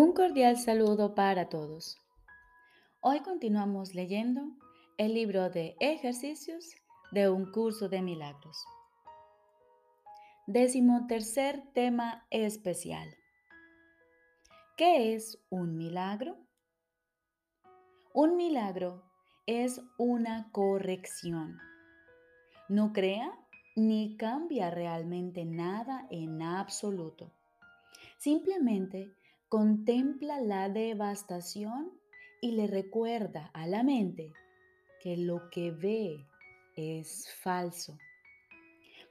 Un cordial saludo para todos. Hoy continuamos leyendo el libro de ejercicios de un curso de milagros. Décimo tercer tema especial. ¿Qué es un milagro? Un milagro es una corrección. No crea ni cambia realmente nada en absoluto. Simplemente contempla la devastación y le recuerda a la mente que lo que ve es falso.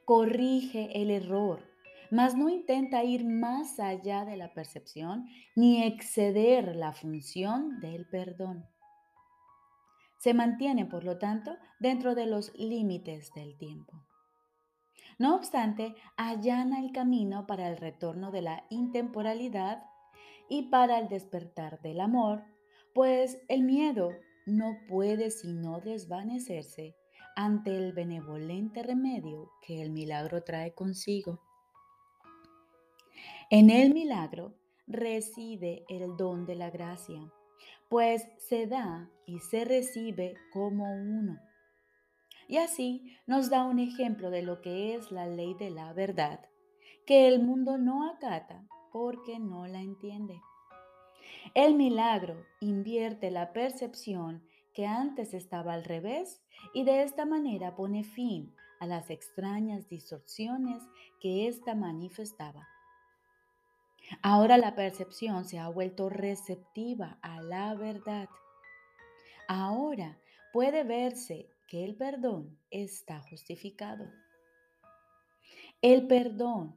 Corrige el error, mas no intenta ir más allá de la percepción ni exceder la función del perdón. Se mantiene, por lo tanto, dentro de los límites del tiempo. No obstante, allana el camino para el retorno de la intemporalidad y para el despertar del amor, pues el miedo no puede sino desvanecerse ante el benevolente remedio que el milagro trae consigo. En el milagro reside el don de la gracia, pues se da y se recibe como uno. Y así nos da un ejemplo de lo que es la ley de la verdad, que el mundo no acata porque no la entiende. El milagro invierte la percepción que antes estaba al revés y de esta manera pone fin a las extrañas distorsiones que ésta manifestaba. Ahora la percepción se ha vuelto receptiva a la verdad. Ahora puede verse que el perdón está justificado. El perdón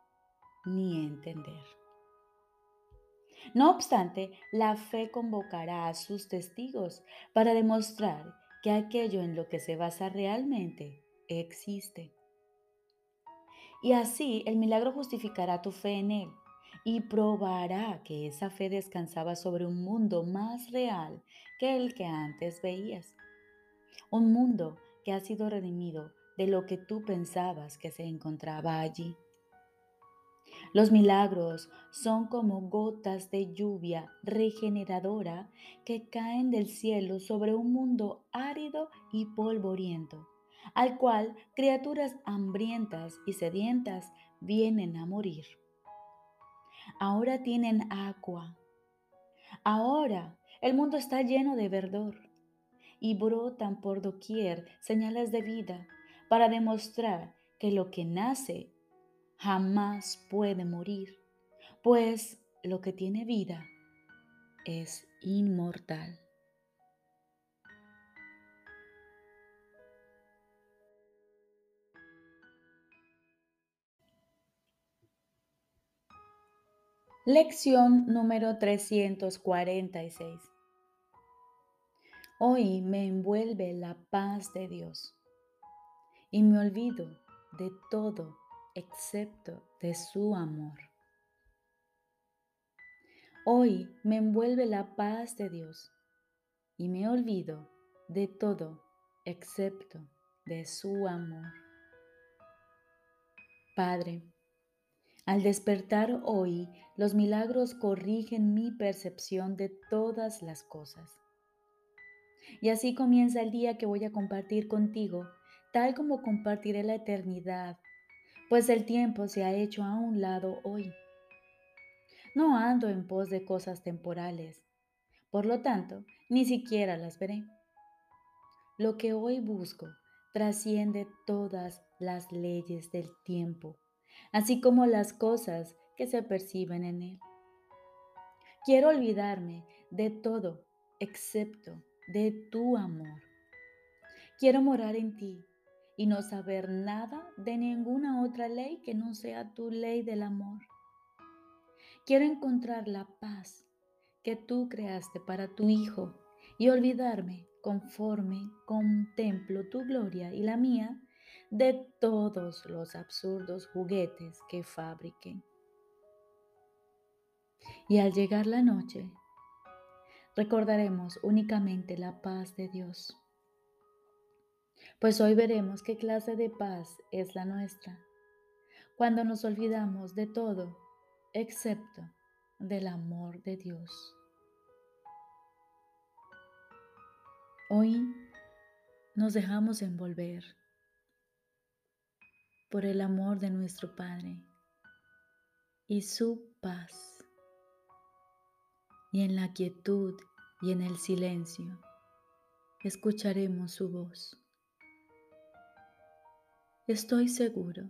ni entender. No obstante, la fe convocará a sus testigos para demostrar que aquello en lo que se basa realmente existe. Y así el milagro justificará tu fe en él y probará que esa fe descansaba sobre un mundo más real que el que antes veías. Un mundo que ha sido redimido de lo que tú pensabas que se encontraba allí. Los milagros son como gotas de lluvia regeneradora que caen del cielo sobre un mundo árido y polvoriento, al cual criaturas hambrientas y sedientas vienen a morir. Ahora tienen agua. Ahora el mundo está lleno de verdor y brotan por doquier señales de vida para demostrar que lo que nace jamás puede morir, pues lo que tiene vida es inmortal. Lección número 346. Hoy me envuelve la paz de Dios y me olvido de todo excepto de su amor. Hoy me envuelve la paz de Dios y me olvido de todo excepto de su amor. Padre, al despertar hoy, los milagros corrigen mi percepción de todas las cosas. Y así comienza el día que voy a compartir contigo, tal como compartiré la eternidad pues el tiempo se ha hecho a un lado hoy. No ando en pos de cosas temporales, Por lo tanto, ni siquiera las veré. Lo que hoy busco trasciende todas las leyes del tiempo, así como las cosas que se perciben en él. Quiero olvidarme de todo excepto de tu amor. Quiero morar en ti y no saber nada de ninguna ley que no sea tu ley del amor. Quiero encontrar la paz que tú creaste para tu Hijo y olvidarme conforme contemplo tu gloria y la mía de todos los absurdos juguetes que fabriquen. Y al llegar la noche, recordaremos únicamente la paz de Dios. Pues hoy veremos qué clase de paz es la nuestra, cuando nos olvidamos de todo excepto del amor de Dios. Hoy nos dejamos envolver por el amor de nuestro Padre y su paz. Y en la quietud y en el silencio escucharemos su voz. Estoy seguro